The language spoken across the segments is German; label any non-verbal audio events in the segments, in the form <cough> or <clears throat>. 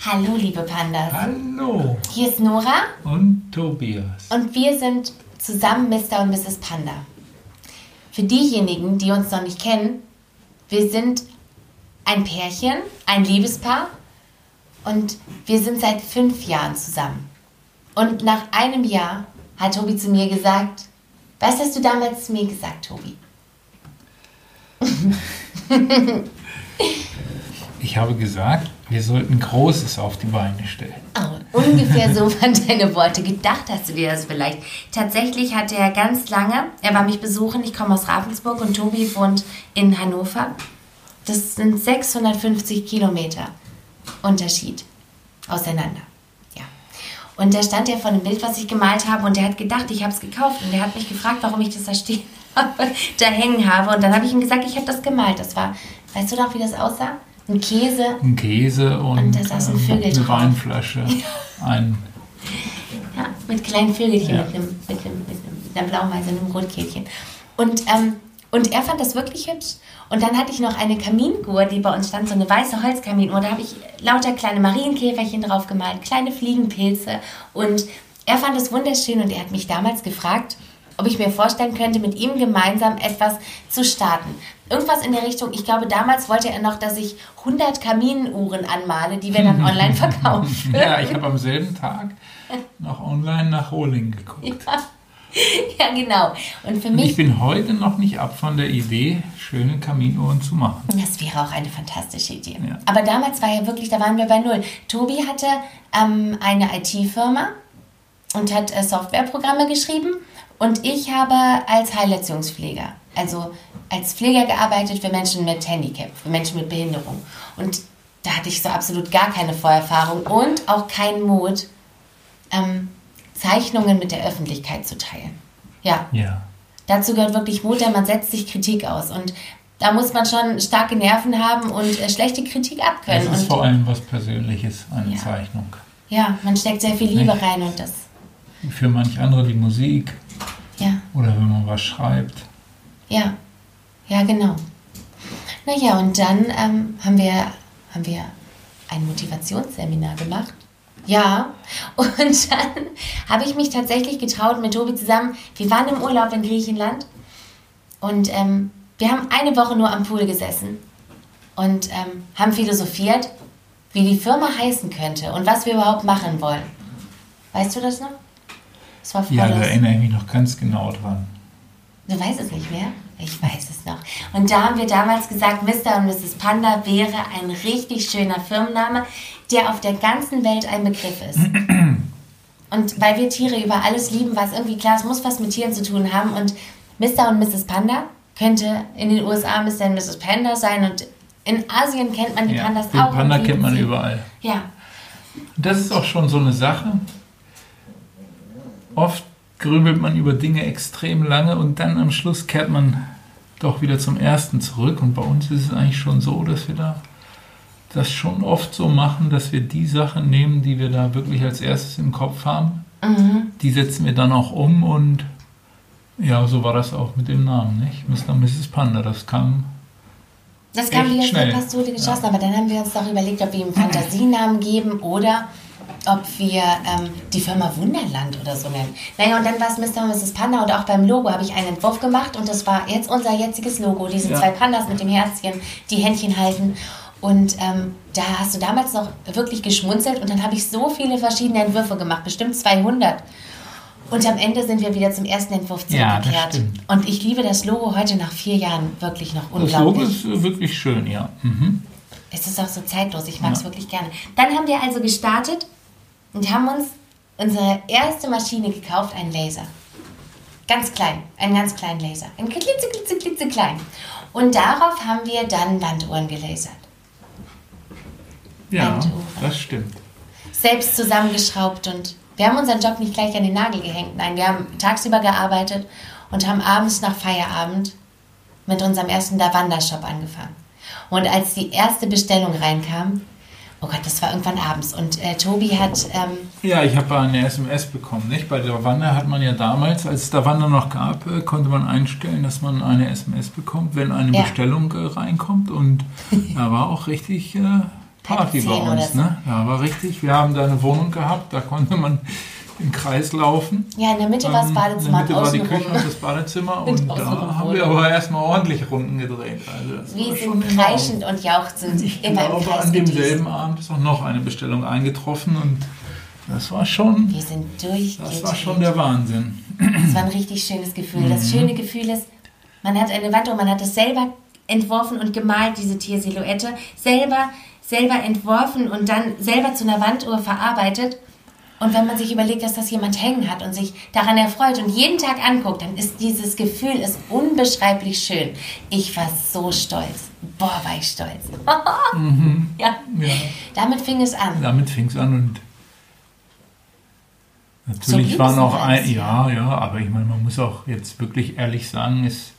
Hallo, liebe Pandas. Hallo. Hier ist Nora Und Tobias. und wir sind zusammen Mr. und Mrs. Panda. Für diejenigen, die uns noch nicht kennen, wir sind ein Pärchen, ein Liebespaar und wir sind seit fünf Jahren zusammen. Und nach einem Jahr hat Tobi zu mir gesagt, was hast du damals zu mir gesagt, Tobi? <laughs> Ich habe gesagt, wir sollten Großes auf die Beine stellen. Oh, ungefähr so <laughs> waren deine Worte. Gedacht hast du dir das vielleicht. Tatsächlich hatte er ganz lange, er war mich besuchen, ich komme aus Ravensburg und Tobi wohnt in Hannover. Das sind 650 Kilometer Unterschied auseinander. Ja. Und da stand er vor einem Bild, was ich gemalt habe und er hat gedacht, ich habe es gekauft und er hat mich gefragt, warum ich das da stehen <laughs> habe, da hängen habe. Und dann habe ich ihm gesagt, ich habe das gemalt. Das war, weißt du noch, wie das aussah? Ein Käse, Ein Käse und, Und da saß ein ähm, Vögel eine. Weinflasche. <laughs> Ein, Ja, mit kleinen Vögelchen, Ja. mit, einem, mit, einem, mit, einer Blaumeise und einem Rotkehlchen. Und, ähm, und er fand das wirklich hübsch. Und dann hatte ich noch eine Kamingur, die bei uns stand, so eine weiße Holzkaminuhr. Da habe ich lauter kleine Marienkäferchen drauf gemalt, kleine Fliegenpilze. Und er fand es wunderschön und er hat mich damals gefragt, ob ich mir vorstellen könnte, mit ihm gemeinsam etwas zu starten. Irgendwas in der Richtung, ich glaube, damals wollte er noch, dass ich 100 Kaminuhren anmale, die wir dann <laughs> online verkaufen. ja, ich habe am selben Tag noch online nach Rohling geguckt. Ja, genau. Und für Und ich mich, bin heute noch nicht ab von der Idee, schöne Kaminuhren zu machen. das wäre auch eine fantastische Idee. Ja. Aber damals war ja wirklich, da waren wir bei Null. Tobi hatte ähm, eine IT-Firma und hat äh, Softwareprogramme geschrieben und ich habe als Heilerziehungspfleger, also als Pfleger gearbeitet für Menschen mit Handicap, für Menschen mit Behinderung. Und da hatte ich so absolut gar keine Vorerfahrung und auch keinen Mut, ähm, Zeichnungen mit der Öffentlichkeit zu teilen. Ja, Ja. Dazu gehört wirklich Mut, denn man setzt sich Kritik aus. Und da muss man schon starke Nerven haben und äh, schlechte Kritik Es abkönnen. ist Und vor allem was Persönliches, eine Ja. Zeichnung. ja, man steckt sehr viel Liebe Nicht? rein und das, Für manch andere die Musik ja, oder wenn man was schreibt. ja, ja, genau. Naja, und dann ähm, haben, wir, haben wir ein Motivationsseminar gemacht. Ja, und <laughs> dann habe ich mich tatsächlich getraut mit Tobi zusammen. Wir waren im Urlaub in Griechenland und ähm, wir haben eine Woche nur am Pool gesessen und ähm, haben philosophiert, wie die Firma heißen könnte und was wir überhaupt machen wollen. Weißt du das noch? Das war Ja, da erinnere ich mich noch ganz genau dran. Du weißt es nicht mehr? Ich weiß es noch. Und da haben wir damals gesagt, Mr. und Mrs. Panda wäre ein richtig schöner Firmenname, der auf der ganzen Welt ein Begriff ist. <clears throat> Und weil wir Tiere über alles lieben, war es irgendwie klar, es muss was mit Tieren zu tun haben. Und Mr. und Mrs. Panda könnte in den USA Mr. und Mrs. Panda sein. Und in Asien kennt man die Ja, Pandas den auch. Panda kennt man sie. überall. Ja, Das ist auch schon so eine Sache. Oft grübelt man über Dinge extrem lange und dann am Schluss kehrt man doch wieder zum ersten zurück. Und bei uns ist es eigentlich schon so, dass wir da das schon oft so machen, dass wir die Sachen nehmen, die wir da wirklich als erstes im Kopf haben. Mhm. Die setzen wir dann auch um und ja, so war das auch mit dem Namen, nicht? Mr. und Mrs. Panda, das kam Das kam Echt schnell. Pistole geschossen, aber dann haben wir uns doch überlegt, ob wir ihm Fantasienamen geben oder ob wir ähm, die Firma Wunderland oder so nennen. Naja, und dann war es Mr. und Mrs. Panda und auch beim Logo habe ich einen Entwurf gemacht und das war jetzt unser jetziges Logo. Diese Ja. zwei Pandas mit dem Herzchen, die Händchen halten. Und ähm, da hast du damals noch wirklich geschmunzelt und dann habe ich so viele verschiedene Entwürfe gemacht, bestimmt 200. Und am Ende sind wir wieder zum ersten Entwurf Ja, zurückgekehrt. stimmt. und ich liebe das Logo heute nach vier Jahren wirklich noch Das Logo unglaublich. ist äh, wirklich schön, ja. Mhm. Es ist auch so zeitlos, ich mag es Ja. wirklich gerne. Dann haben wir also gestartet und haben uns unsere erste Maschine gekauft, einen Laser. Ganz klein, einen ganz kleinen Laser. Ein klitze, klitze, klitze klein. Und darauf haben wir dann Wanduhren gelasert. Ja, Tuch. das stimmt. Selbst zusammengeschraubt und wir haben unseren Job nicht gleich an den Nagel gehängt. Nein, wir haben tagsüber gearbeitet und haben abends nach Feierabend mit unserem ersten Davanda-Shop angefangen. Und als die erste Bestellung reinkam, oh Gott, das war irgendwann abends und äh, Tobi hat, ähm, Ja, ich habe eine SMS bekommen. Nicht? Bei der Wander hat man ja damals, als es der Wander noch gab, äh, konnte man einstellen, dass man eine SMS bekommt, wenn eine Ja. Bestellung äh, reinkommt. Und <laughs> da war auch richtig äh, Party bei uns, so. ne? Ja, war richtig. Wir haben da eine Wohnung gehabt, da konnte man im Kreis laufen. Ja, in der Mitte war das Badezimmer. In der Mitte war die Küche und das Badezimmer <laughs> und da haben wir aber erstmal ordentlich Runden gedreht. Also wir sind kreischend und jauchzend ich immer glaube, im Kreis an demselben Abend ist auch noch eine Bestellung eingetroffen und das war schon. Wir sind durch. Das war schon der Wahnsinn. Das war ein richtig schönes Gefühl. Mhm. Das schöne Gefühl ist, man hat eine Wand und man hat es selber entworfen und gemalt, diese Tiersilhouette. Selber, selber entworfen und dann selber zu einer Wanduhr verarbeitet. Und wenn man sich überlegt, dass das jemand hängen hat und sich daran erfreut und jeden Tag anguckt, dann ist dieses Gefühl ist unbeschreiblich schön. Ich war so stolz. Boah, war ich stolz. <laughs> mhm. ja. ja. Damit fing es an. Damit fing es an und natürlich so waren auch ein, ja, ja, aber ich meine, man muss auch jetzt wirklich ehrlich sagen, es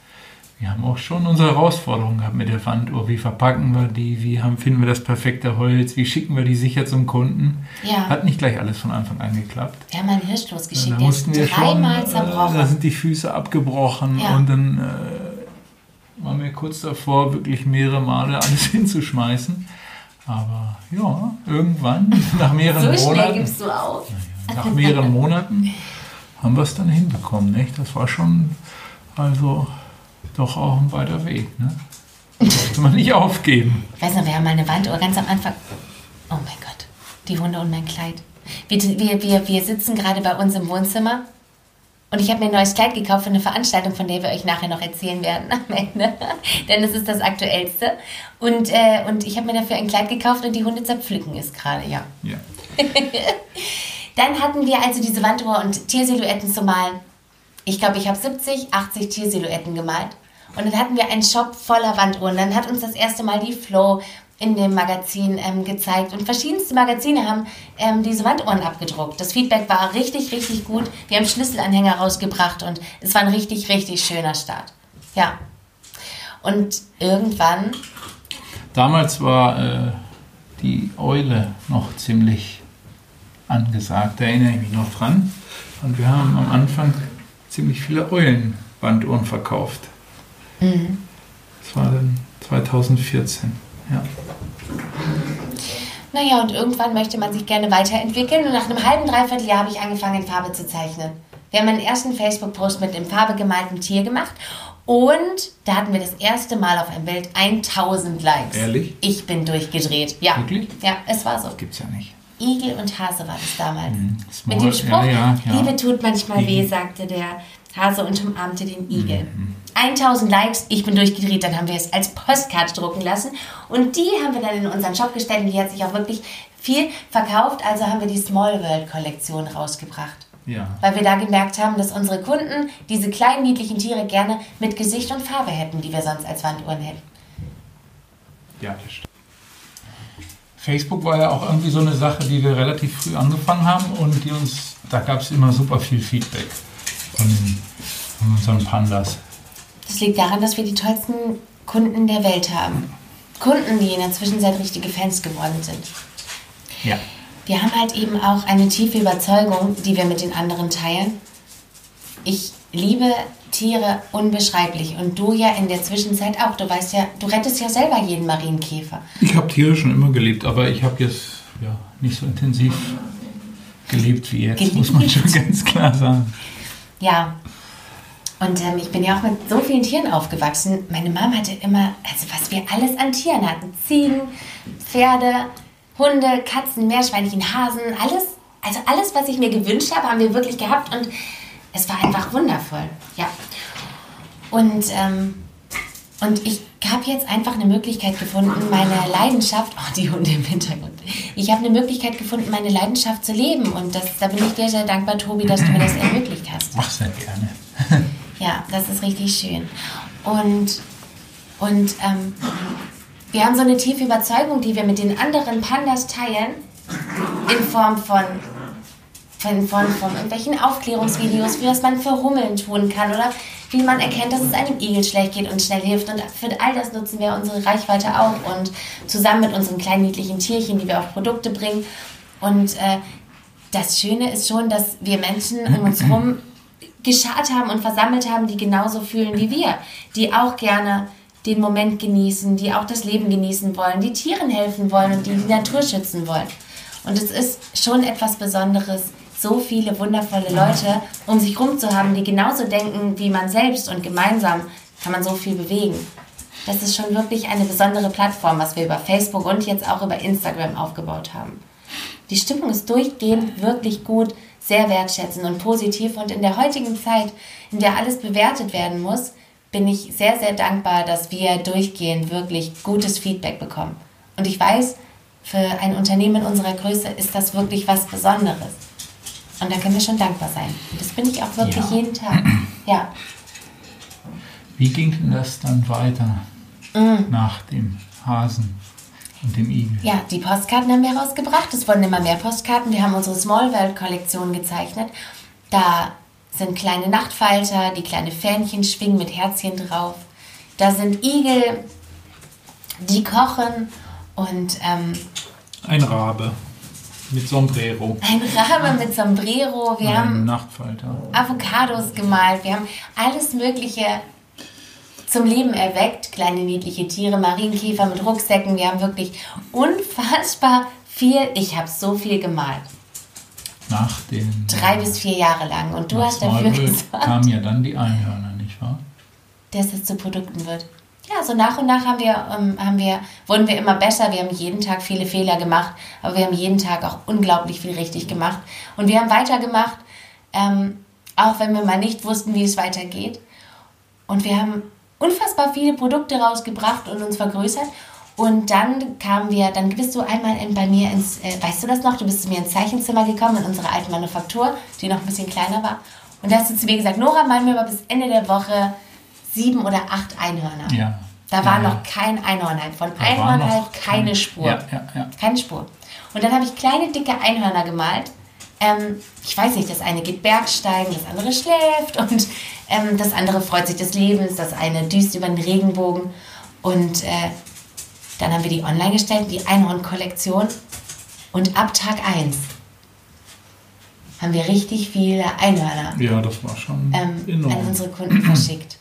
wir haben auch schon unsere Herausforderungen gehabt mit der Wanduhr. Wie verpacken wir die? Wie haben, finden wir das perfekte Holz? Wie schicken wir die sicher zum Kunden? Ja. Hat nicht gleich alles von Anfang an geklappt. Wir haben einen Hirsch losgeschickt, ja, da mussten wir dreimal schon, zerbrochen. Äh, da sind die Füße abgebrochen ja. und dann äh, waren wir kurz davor, wirklich mehrere Male alles <laughs> hinzuschmeißen. Aber ja, irgendwann, nach mehreren so Monaten. Gibst du auf. nach mehreren Monaten haben wir es dann hinbekommen. Nicht? Das war schon, also doch auch ein weiter Weg. Ne? Sollte man nicht aufgeben. Ich weiß noch, wir haben mal eine Wanduhr ganz am Anfang. Oh mein Gott, die Hunde und mein Kleid. Wir, wir, wir, wir sitzen gerade bei uns im Wohnzimmer und ich habe mir ein neues Kleid gekauft für eine Veranstaltung, von der wir euch nachher noch erzählen werden am Ende. <laughs> Denn es ist das aktuellste. Und, äh, und ich habe mir dafür ein Kleid gekauft und die Hunde zerpflücken es gerade, ja. Ja. <laughs> Dann hatten wir also diese Wanduhr und Tiersilhouetten zu malen. Ich glaube, ich habe 70, 80 Tiersilhouetten gemalt. Und dann hatten wir einen Shop voller Wanduhren. Dann hat uns das erste Mal die Flow in dem Magazin ähm, gezeigt. Und verschiedenste Magazine haben ähm, diese Wanduhren abgedruckt. Das Feedback war richtig, richtig gut. Wir haben Schlüsselanhänger rausgebracht und es war ein richtig, richtig schöner Start. Ja. Und irgendwann. Damals war äh, die Eule noch ziemlich angesagt. Da erinnere ich mich noch dran. Und wir haben am Anfang ziemlich viele Eulenbanduhren verkauft. Mhm. Das war dann 2014, ja. Naja, und irgendwann möchte man sich gerne weiterentwickeln und nach einem halben, dreiviertel Jahr habe ich angefangen, in Farbe zu zeichnen. Wir haben einen ersten Facebook-Post mit dem Farbe gemalten Tier gemacht und da hatten wir das erste Mal auf ein Bild 1000 Likes. Ehrlich? Ich bin durchgedreht. Ja. Wirklich? Ja, es war so. Das gibt's ja nicht. Igel und Hase war das damals. Mhm. Mit dem Spruch, ja, ja. Liebe tut manchmal weh, sagte der Hase und umarmte den Igel. Mhm. 1000 Likes, ich bin durchgedreht, dann haben wir es als Postkarte drucken lassen und die haben wir dann in unseren Shop gestellt und die hat sich auch wirklich viel verkauft, also haben wir die Small World Kollektion rausgebracht. Ja. Weil wir da gemerkt haben, dass unsere Kunden diese kleinen niedlichen Tiere gerne mit Gesicht und Farbe hätten, die wir sonst als Wanduhren hätten. Ja, das stimmt. Facebook war ja auch irgendwie so eine Sache, die wir relativ früh angefangen haben und die uns, da gab es immer super viel Feedback von, von unseren Pandas. Das liegt daran, dass wir die tollsten Kunden der Welt haben. Kunden, die in der Zwischenzeit richtige Fans geworden sind. Ja. Wir haben halt eben auch eine tiefe Überzeugung, die wir mit den anderen teilen. Ich liebe Tiere unbeschreiblich und du ja in der Zwischenzeit auch. Du weißt ja, du rettest ja selber jeden Marienkäfer. Ich habe Tiere schon immer geliebt, aber ich habe jetzt ja, nicht so intensiv geliebt wie jetzt, geliebt. muss man schon ganz klar sagen. Ja. Und ähm, ich bin ja auch mit so vielen Tieren aufgewachsen. Meine Mama hatte immer, also was wir alles an Tieren hatten. Ziegen, Pferde, Hunde, Katzen, Meerschweinchen, Hasen, alles. Also alles, was ich mir gewünscht habe, haben wir wirklich gehabt und es war einfach wundervoll. Ja. Und, ähm, und ich habe jetzt einfach eine Möglichkeit gefunden, meine Leidenschaft, oh, die Hunde im Hintergrund, ich habe eine Möglichkeit gefunden, meine Leidenschaft zu leben. Und das, da bin ich dir sehr dankbar, Tobi, dass du mir das ermöglicht hast. Mach sehr gerne. <laughs> ja, das ist richtig schön. Und, und ähm, wir haben so eine tiefe Überzeugung, die wir mit den anderen Pandas teilen, in Form von von, von, von irgendwelchen Aufklärungsvideos, wie was man für Hummeln tun kann oder wie man erkennt, dass es einem Igel schlecht geht und schnell hilft. Und für all das nutzen wir unsere Reichweite auch und zusammen mit unseren kleinen niedlichen Tierchen, die wir auf Produkte bringen. Und äh, das Schöne ist schon, dass wir Menschen um uns herum geschart haben und versammelt haben, die genauso fühlen wie wir, die auch gerne den Moment genießen, die auch das Leben genießen wollen, die Tieren helfen wollen und die die Natur schützen wollen. Und es ist schon etwas Besonderes, so viele wundervolle Leute um sich herum zu haben, die genauso denken wie man selbst und gemeinsam kann man so viel bewegen. Das ist schon wirklich eine besondere Plattform, was wir über Facebook und jetzt auch über Instagram aufgebaut haben. Die Stimmung ist durchgehend wirklich gut, sehr wertschätzend und positiv und in der heutigen Zeit, in der alles bewertet werden muss, bin ich sehr, sehr dankbar, dass wir durchgehend wirklich gutes Feedback bekommen. Und ich weiß, für ein Unternehmen unserer Größe ist das wirklich was Besonderes. Und da können wir schon dankbar sein. Und das bin ich auch wirklich Ja. jeden Tag. Ja. Wie ging denn das dann weiter Mm. nach dem Hasen und dem Igel? Ja, die Postkarten haben wir rausgebracht. Es wurden immer mehr Postkarten. Wir haben unsere Small World Kollektion gezeichnet. Da sind kleine Nachtfalter, die kleine Fähnchen schwingen mit Herzchen drauf. Da sind Igel, die kochen und ähm, Ein Rabe mit Sombrero. ein Rabe mit Sombrero. Wir Ein haben Nachtfalter. Avocados gemalt. Wir haben alles Mögliche zum Leben erweckt. Kleine niedliche Tiere, Marienkäfer mit Rucksäcken. Wir haben wirklich unfassbar viel. Ich habe so viel gemalt. Nach den Drei bis vier Jahre lang. Und du hast dafür <laughs> gesorgt, kamen ja dann die Einhörner, nicht wahr? dass es zu Produkten wird. Ja, so nach und nach haben wir, ähm, haben wir, wurden wir immer besser. Wir haben jeden Tag viele Fehler gemacht, aber wir haben jeden Tag auch unglaublich viel richtig gemacht. Und wir haben weitergemacht, ähm, auch wenn wir mal nicht wussten, wie es weitergeht. Und wir haben unfassbar viele Produkte rausgebracht und uns vergrößert. Und dann kamen wir, dann bist du einmal in, bei mir ins, äh, weißt du das noch? Du bist zu mir ins Zeichenzimmer gekommen, in unsere alte Manufaktur, die noch ein bisschen kleiner war. Und da hast du zu mir gesagt, Nora, mal mir mal bis Ende der Woche sieben oder acht Einhörner. Ja. Da war ja, noch kein Einhornhalb. Von Da war Einhornhalb noch keine kein- Spur. Ja, ja. Keine Spur. Und dann habe ich kleine, dicke Einhörner gemalt. Ähm, ich weiß nicht, das eine geht Bergsteigen, das andere schläft und ähm, das andere freut sich des Lebens, das eine düst über den Regenbogen. Und äh, dann haben wir die online gestellt, die Einhorn-Kollektion. Und ab Tag 1 haben wir richtig viele Einhörner Ja, das war schon ähm, an unsere Kunden verschickt.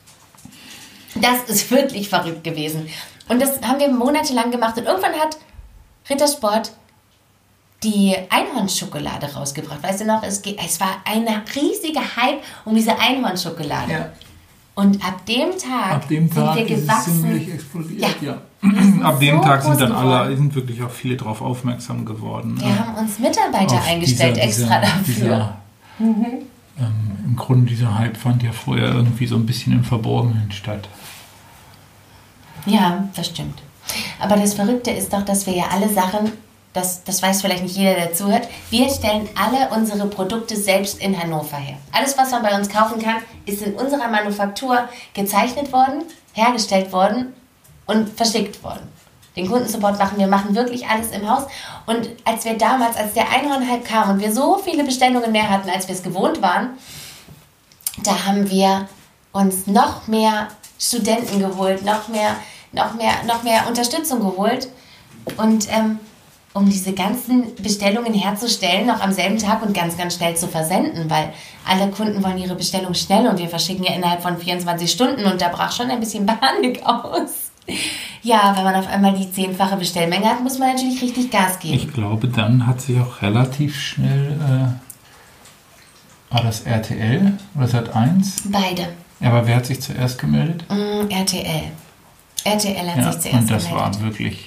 Das ist wirklich verrückt gewesen. Und das haben wir monatelang gemacht. Und irgendwann hat Rittersport die Einhornschokolade rausgebracht. Weißt du noch, es, es war ein riesiger Hype um diese Einhornschokolade. Ja. Und ab dem Tag, Ab dem Tag sind wir ist es gewachsen. ziemlich explodiert, Ja. ja. Ab dem so Tag sind dann alle, sind wirklich auch viele darauf aufmerksam geworden. Wir haben uns Mitarbeiter Auf eingestellt dieser- extra dieser- dafür. Mhm. Dieser, ähm, Im Grunde dieser Hype fand ja vorher irgendwie so ein bisschen im Verborgenen statt. Ja, das stimmt. Aber das Verrückte ist doch, dass wir ja alle Sachen, das, das weiß vielleicht nicht jeder, der zuhört, wir stellen alle unsere Produkte selbst in Hannover her. Alles, was man bei uns kaufen kann, ist in unserer Manufaktur gezeichnet worden, hergestellt worden und verschickt worden. Den Kundensupport machen wir, machen wirklich alles im Haus. Und als wir damals, als der Einhornhype kam und wir so viele Bestellungen mehr hatten, als wir es gewohnt waren, da haben wir uns noch mehr Studenten geholt, noch mehr, noch mehr, noch mehr Unterstützung geholt. Und ähm, um diese ganzen Bestellungen herzustellen, noch am selben Tag und ganz, ganz schnell zu versenden, weil alle Kunden wollen ihre Bestellung schnell und wir verschicken ja innerhalb von 24 Stunden und da brach schon ein bisschen <laughs> Panik aus. Ja, wenn man auf einmal die zehnfache Bestellmenge hat, muss man natürlich richtig Gas geben. Ich glaube, dann hat sich auch relativ schnell, äh, war das RTL oder Sat 1? Beide. Aber wer hat sich zuerst gemeldet? Mm, RTL. RTL hat Ja, sich zuerst und das gemeldet. war wirklich.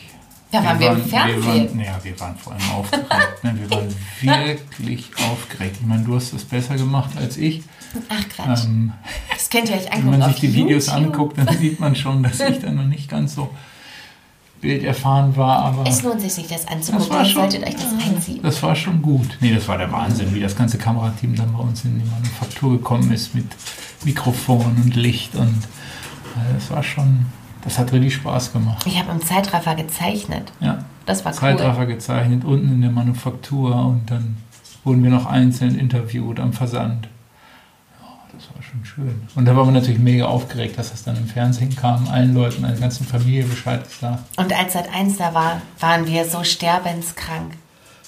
Ja, waren wir im Wir Fernsehen? waren, ja, wir waren vor allem aufgeregt. ne? Wir waren wirklich aufgeregt. Ich meine, du hast das besser gemacht als ich. Ach Quatsch. Ähm, das könnt ihr euch wenn angucken man auf sich die Videos YouTube. anguckt, dann sieht man schon, dass ich da noch nicht ganz so bilderfahren war. Aber Es lohnt sich, sich das anzugucken. war Ihr schon- solltet euch das einziehen. das war schon gut. Nee, das war der Wahnsinn, wie das ganze Kamerateam dann bei uns in die Manufaktur gekommen ist mit Mikrofon und Licht und äh, das war schon, das hat richtig Spaß gemacht. Ich habe im Zeitraffer gezeichnet. Ja. Das war cool. Zeitraffer gezeichnet, unten in der Manufaktur und dann wurden wir noch einzeln interviewt am Versand. Schon schön. Und da waren wir natürlich mega aufgeregt, dass das dann im Fernsehen kam, allen Leuten, der ganzen Familie Bescheid gesagt. Und als Sat 1 da war, waren wir so sterbenskrank.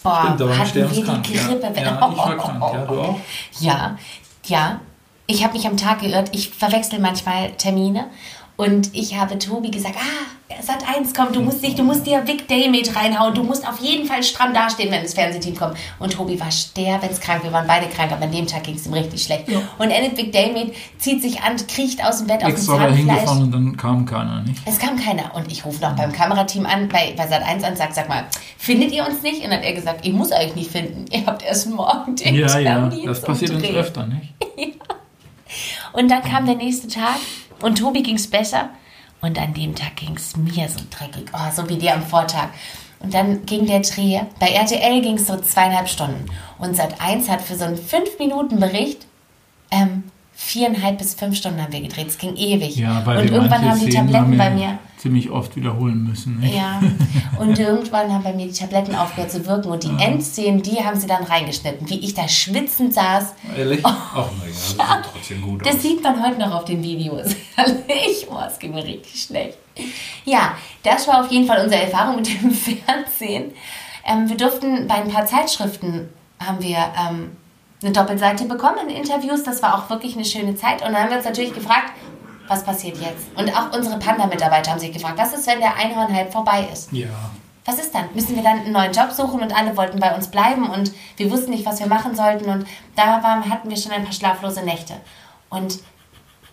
Boah, Stimmt, da hatten wir die sterbenskrank, ja. Grippe. Ja, <laughs> ich war krank, ja, du auch? Ja, ja. Ich habe mich am Tag geirrt. Ich verwechsel manchmal Termine. Und ich habe Tobi gesagt, ah, Sat 1 kommt, du musst dich, du musst dir Vic Day mit reinhauen, du musst auf jeden Fall stramm dastehen, wenn das Fernsehteam kommt. Und Tobi war sterbenskrank, wir waren beide krank, aber an dem Tag ging es ihm richtig schlecht. Ja. Und endet Vic Day mit, zieht sich an, kriecht aus dem Bett auf dem Zahnfleisch. und dann kam keiner, nicht? Es kam keiner. Und ich rufe noch beim Kamerateam an, bei, bei Sat 1 an und sage, sag mal, findet ihr uns nicht? Und dann hat er gesagt, ich muss euch nicht finden, <laughs> ihr habt erst morgen den Ja, ja, das passiert uns öfter, nicht? <laughs> ja. Und dann kam der nächste Tag und Tobi ging es besser. Und an dem Tag ging es mir so dreckig, oh, so wie dir am Vortag. Und dann ging der Dreh. Bei RTL ging es so zweieinhalb Stunden. Und Sat 1 hat für so einen 5-Minuten-Bericht ähm, viereinhalb bis fünf Stunden haben wir gedreht. Es ging ewig. Ja, weil und irgendwann haben die Tabletten haben bei mir ziemlich oft wiederholen müssen. Nicht? Ja. Und irgendwann haben bei mir die Tabletten aufgehört zu wirken und die ja. Endszenen, die haben sie dann reingeschnitten, wie ich da schwitzend saß. Ehrlich? Oh, Ach naja, das sieht trotzdem gut Das aus. sieht man heute noch auf den Videos. <laughs> Ehrlich? Oh, es ging mir richtig schlecht. Ja, das war auf jeden Fall unsere Erfahrung mit dem <laughs> Fernsehen. Ähm, wir durften bei ein paar Zeitschriften haben wir ähm, eine Doppelseite bekommen in Interviews. Das war auch wirklich eine schöne Zeit. Und dann haben wir uns natürlich gefragt, was passiert jetzt? Und auch unsere Panda-Mitarbeiter haben sich gefragt, was ist, wenn der Einhorn-Hype vorbei ist? Ja. Was ist dann? Müssen wir dann einen neuen Job suchen und alle wollten bei uns bleiben und wir wussten nicht, was wir machen sollten und da waren, hatten wir schon ein paar schlaflose Nächte. Und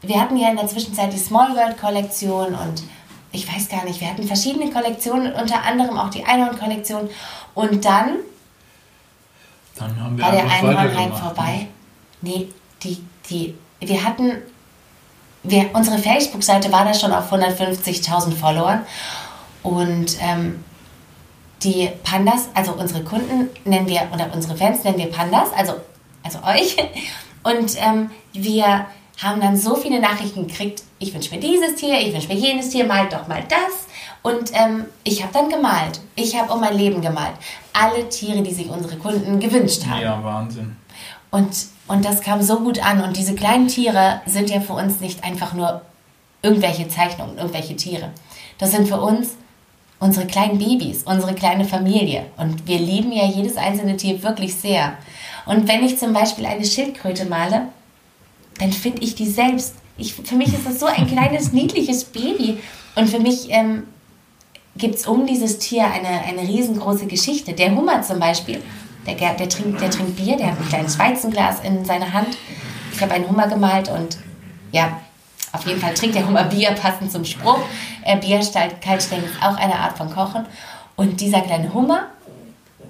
wir hatten ja in der Zwischenzeit die Small World Kollektion und ich weiß gar nicht, wir hatten verschiedene Kollektionen, unter anderem auch die Einhorn-Kollektion und dann dann haben wir war der Einhornheim vorbei. Nee, die, die, wir hatten, wir, unsere Facebook-Seite war da schon auf 150.000 Followern und ähm, die Pandas, also unsere Kunden nennen wir, oder unsere Fans nennen wir Pandas, also, also euch. Und ähm, wir haben dann so viele Nachrichten gekriegt, ich wünsche mir dieses Tier, ich wünsche mir jenes Tier, malt doch mal das. Und ähm, ich habe dann gemalt. Ich habe um mein Leben gemalt. Alle Tiere, die sich unsere Kunden gewünscht haben. Ja, Wahnsinn. Und, und das kam so gut an. Und diese kleinen Tiere sind ja für uns nicht einfach nur irgendwelche Zeichnungen, irgendwelche Tiere. Das sind für uns unsere kleinen Babys, unsere kleine Familie. Und wir lieben ja jedes einzelne Tier wirklich sehr. Und wenn ich zum Beispiel eine Schildkröte male, dann finde ich die selbst. Ich, für mich ist das so ein kleines, niedliches Baby. Und für mich ähm, gibt es um dieses Tier eine, eine riesengroße Geschichte. Der Hummer zum Beispiel, der, der, trinkt, der trinkt Bier, der hat ein kleines Weizenglas in seiner Hand. Ich habe einen Hummer gemalt und ja, auf jeden Fall trinkt der Hummer Bier, passend zum Spruch. Äh, Bier kaltstellen ist auch eine Art von Kochen. Und dieser kleine Hummer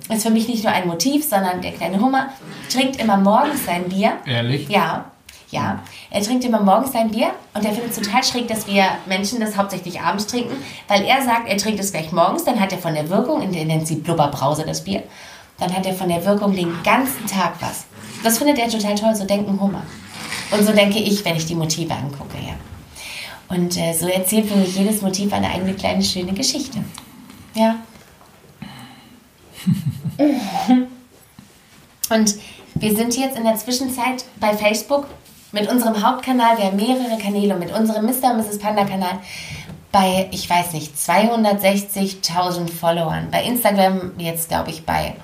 ist für mich nicht nur ein Motiv, sondern der kleine Hummer trinkt immer morgens sein Bier. Ehrlich? Ja. Ja, er trinkt immer morgens sein Bier und er findet es total schräg, dass wir Menschen das hauptsächlich abends trinken, weil er sagt, er trinkt es gleich morgens, dann hat er von der Wirkung, in der nennt sie Blubberbrause das Bier, dann hat er von der Wirkung den ganzen Tag was. Das findet er total toll, so denken Hummer. Und so denke ich, wenn ich die Motive angucke, ja. Und äh, so erzählt für mich jedes Motiv eine eigene kleine schöne Geschichte. Ja. <laughs> Und wir sind jetzt in der Zwischenzeit bei Facebook mit unserem Hauptkanal, wir haben mehrere Kanäle und mit unserem Mr. und Mrs. Panda Kanal bei, ich weiß nicht, 260.000 Followern. Bei Instagram jetzt, glaube ich, bei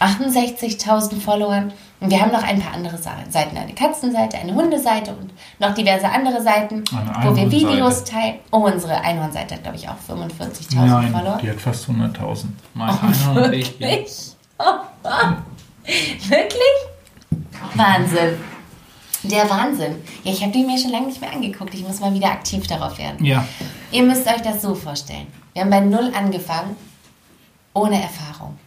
68.000 Followern. Und wir haben noch ein paar andere Seiten. Eine Katzenseite, eine Hundeseite und noch diverse andere Seiten, wo wir Videos teilen. Oh, unsere Einhornseite hat, glaube ich, auch 45.000 Follower. die hat fast 100.000. Mein oh, wirklich? wirklich? Wahnsinn. Der Wahnsinn. Ja, ich habe die mir schon lange nicht mehr angeguckt. Ich muss mal wieder aktiv darauf werden. Ja. Ihr müsst euch das so vorstellen. Wir haben bei Null angefangen, ohne Erfahrung.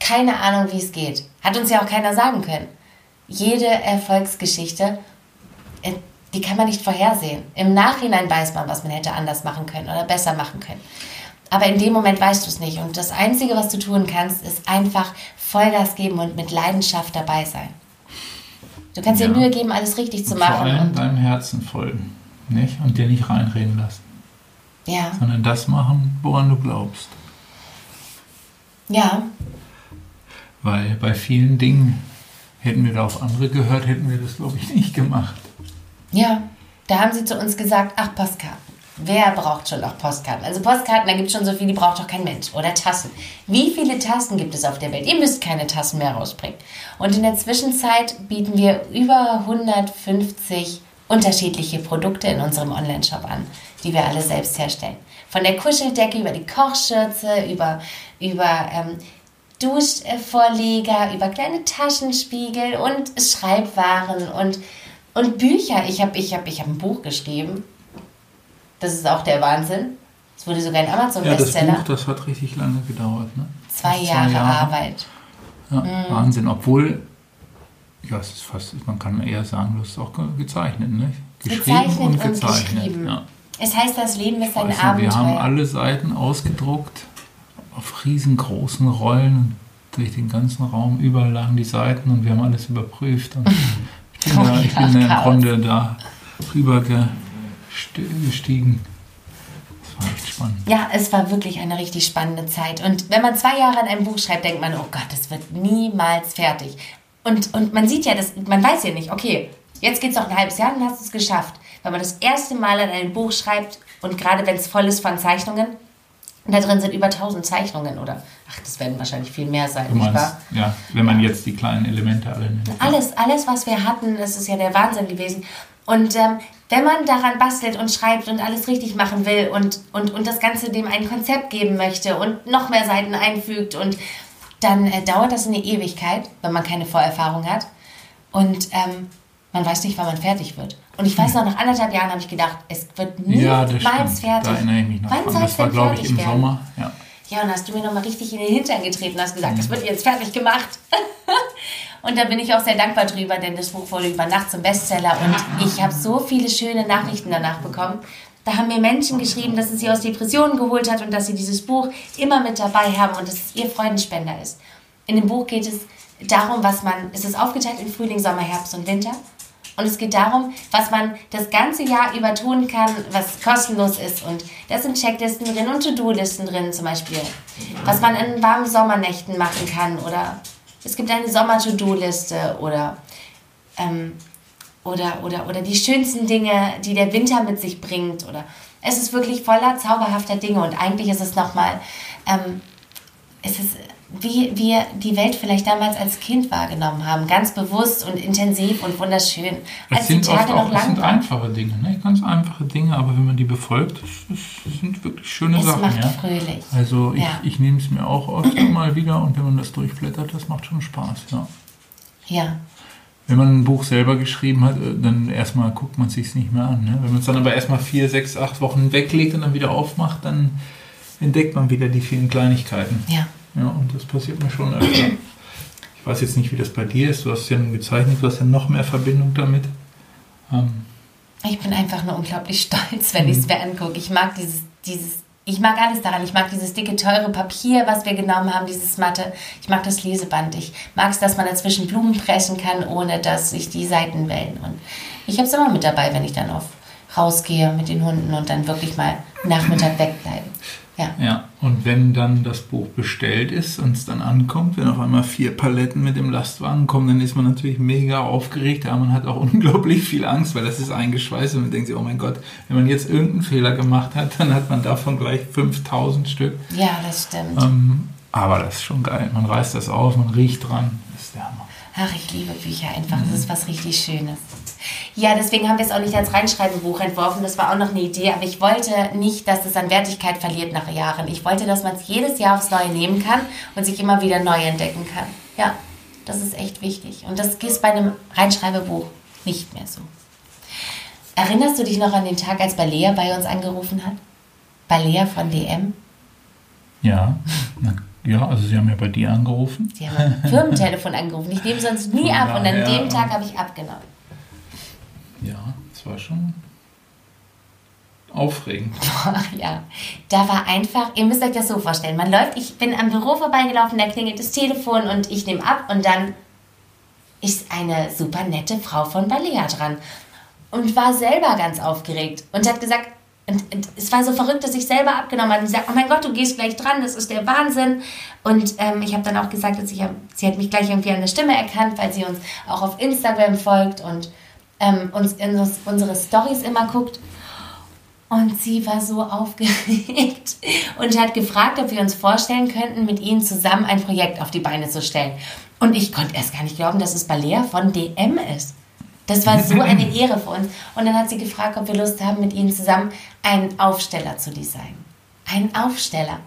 Keine Ahnung, wie es geht. Hat uns ja auch keiner sagen können. Jede Erfolgsgeschichte, äh, die kann man nicht vorhersehen. Im Nachhinein weiß man, was man hätte anders machen können oder besser machen können. Aber in dem Moment weißt du es nicht. Und das Einzige, was du tun kannst, ist einfach Vollgas geben und mit Leidenschaft dabei sein. Du kannst ja. dir Mühe geben, alles richtig zu machen. Vor allem deinem Herzen folgen. Nicht? Und dir nicht reinreden lassen. Ja. Sondern das machen, woran du glaubst. Ja. Weil bei vielen Dingen hätten wir da auf andere gehört, hätten wir das, glaube ich, nicht gemacht. Ja. Da haben sie zu uns gesagt, ach Pascal, Wer braucht schon noch Postkarten? Also Postkarten, da gibt es schon so viele, die braucht doch kein Mensch. Oder Tassen. Wie viele Tassen gibt es auf der Welt? Ihr müsst keine Tassen mehr rausbringen. Und in der Zwischenzeit bieten wir über 150 unterschiedliche Produkte in unserem Online-Shop an, die wir alle selbst herstellen. Von der Kuscheldecke über die Kochschürze, über, über ähm, Duschvorleger, über kleine Taschenspiegel und Schreibwaren und, und Bücher. Ich habe ich hab, ich hab ein Buch geschrieben. Das ist auch der Wahnsinn. Es wurde sogar ein Amazon-Bestseller. Ja, das Buch, das hat richtig lange gedauert. Ne? Zwei, Jahre, Jahre, Arbeit. Ja, mhm. Wahnsinn. Obwohl, ja, es ist fast, man kann eher sagen, du hast auch gezeichnet, ne? Geschrieben gezeichnet und gezeichnet. Und geschrieben. Ja. Es heißt, das Leben ist ein Abenteuer. Wir haben alle Seiten ausgedruckt auf riesengroßen Rollen durch den ganzen Raum. Überall lagen die Seiten und wir haben alles überprüft. Und <laughs> ich bin, oh, da, ich bin da im Grunde da rüber gestiegen. Das war echt spannend. Ja, es war wirklich eine richtig spannende Zeit. Und wenn man zwei Jahre an einem Buch schreibt, denkt man, oh Gott, das wird niemals fertig. Und, und man sieht ja, das, man weiß ja nicht, okay, jetzt geht es noch ein halbes Jahr, dann hast du es geschafft. Wenn man das erste Mal an ein Buch schreibt und gerade wenn es voll ist von Zeichnungen, und da drin sind über 1000 Zeichnungen oder, ach, das werden wahrscheinlich viel mehr sein, du meinst, Ja, wenn man jetzt die kleinen Elemente alle nimmt. Alles, alles, was wir hatten, das ist ja der Wahnsinn gewesen. Und ähm, wenn man daran bastelt und schreibt und alles richtig machen will und, und, und das Ganze dem ein Konzept geben möchte und noch mehr Seiten einfügt und dann äh, dauert das eine Ewigkeit, wenn man keine Vorerfahrung hat. Und ähm, man weiß nicht, wann man fertig wird. Und ich weiß noch, nach anderthalb Jahren habe ich gedacht, es wird niemals ja, fertig. Da erinnere ich mich noch Wann soll Das war, glaube ich, im werden? Sommer. Ja. ja, und hast du mir nochmal richtig in den Hintern getreten und hast gesagt, das wird jetzt fertig gemacht. <laughs> und da bin ich auch sehr dankbar drüber, denn das Buch wurde über Nacht zum Bestseller und ich habe so viele schöne Nachrichten danach bekommen. Da haben mir Menschen geschrieben, dass es sie aus Depressionen geholt hat und dass sie dieses Buch immer mit dabei haben und dass es ihr Freudenspender ist. In dem Buch geht es darum, was man, es ist aufgeteilt in Frühling, Sommer, Herbst und Winter. Und es geht darum, was man das ganze Jahr über tun kann, was kostenlos ist. Und da sind Checklisten drin und To-Do-Listen drin zum Beispiel. Was man in warmen Sommernächten machen kann. Oder es gibt eine Sommer-To-Do-Liste oder, ähm, oder, oder, oder die schönsten Dinge, die der Winter mit sich bringt. Oder es ist wirklich voller zauberhafter Dinge. Und eigentlich ist es nochmal, ähm, es ist wie wir die Welt vielleicht damals als Kind wahrgenommen haben. Ganz bewusst und intensiv und wunderschön. Es als sind die Tage auch, noch lang es sind einfache Dinge, ne? ganz einfache Dinge, aber wenn man die befolgt, das, das sind wirklich schöne es Sachen. Macht ja? fröhlich. Also ich, ja. ich nehme es mir auch öfter <clears throat> mal wieder und wenn man das durchblättert, das macht schon Spaß. Ja. ja. Wenn man ein Buch selber geschrieben hat, äh, dann erstmal guckt man es sich nicht mehr an. Ne? Wenn man es dann aber erstmal vier, sechs, acht Wochen weglegt und dann wieder aufmacht, dann entdeckt man wieder die vielen Kleinigkeiten. Ja. Ja, und das passiert mir schon öfter. Ich weiß jetzt nicht, wie das bei dir ist. Du hast ja gezeichnet, du hast ja noch mehr Verbindung damit. Ähm ich bin einfach nur unglaublich stolz, wenn ich es mhm. mir angucke. Ich mag dieses, dieses, ich mag alles daran. Ich mag dieses dicke, teure Papier, was wir genommen haben, dieses Matte. Ich mag das Leseband. Ich mag es, dass man dazwischen Blumen pressen kann, ohne dass sich die Seiten wellen. Und ich habe es immer mit dabei, wenn ich dann auf rausgehe mit den Hunden und dann wirklich mal Nachmittag wegbleibe. Ja. ja. Und wenn dann das Buch bestellt ist und es dann ankommt, wenn auf einmal vier Paletten mit dem Lastwagen kommen, dann ist man natürlich mega aufgeregt, aber man hat auch <laughs> unglaublich viel Angst, weil das ist eingeschweißt und man denkt sich, oh mein Gott, wenn man jetzt irgendeinen Fehler gemacht hat, dann hat man davon gleich 5000 Stück. Ja, das stimmt. Ähm, aber das ist schon geil. Man reißt das auf, man riecht dran. Das ist der Hammer. Ach, ich liebe Bücher einfach. Das ist was richtig Schönes. Ja, deswegen haben wir es auch nicht als Reinschreibebuch entworfen. Das war auch noch eine Idee. Aber ich wollte nicht, dass es an Wertigkeit verliert nach Jahren. Ich wollte, dass man es jedes Jahr aufs Neue nehmen kann und sich immer wieder neu entdecken kann. Ja, das ist echt wichtig. Und das ist bei einem Reinschreibebuch nicht mehr so. Erinnerst du dich noch an den Tag, als Balea bei uns angerufen hat? Balea von DM? Ja, ja, also Sie haben ja bei dir angerufen. Sie haben ein Firmentelefon angerufen. Ich nehme sonst nie ab und an dem Tag habe ich abgenommen. Ja, es war schon aufregend. <laughs> ja, da war einfach, ihr müsst euch das so vorstellen, man läuft, ich bin am Büro vorbeigelaufen, da klingelt das Telefon und ich nehme ab und dann ist eine super nette Frau von Balea dran und war selber ganz aufgeregt und hat gesagt, und, und, es war so verrückt, dass ich selber abgenommen habe. Und sie sagt, oh mein Gott, du gehst gleich dran, das ist der Wahnsinn. Und ähm, ich habe dann auch gesagt, dass ich sie hat mich gleich irgendwie an der Stimme erkannt, weil sie uns auch auf Instagram folgt und ähm, uns in unsere Stories immer guckt. Und sie war so aufgeregt <laughs> und hat gefragt, ob wir uns vorstellen könnten, mit ihnen zusammen ein Projekt auf die Beine zu stellen. Und ich konnte erst gar nicht glauben, dass es Balea von DM ist. Das war so <laughs> eine Ehre für uns. Und dann hat sie gefragt, ob wir Lust haben, mit ihnen zusammen einen Aufsteller zu designen. Einen Aufsteller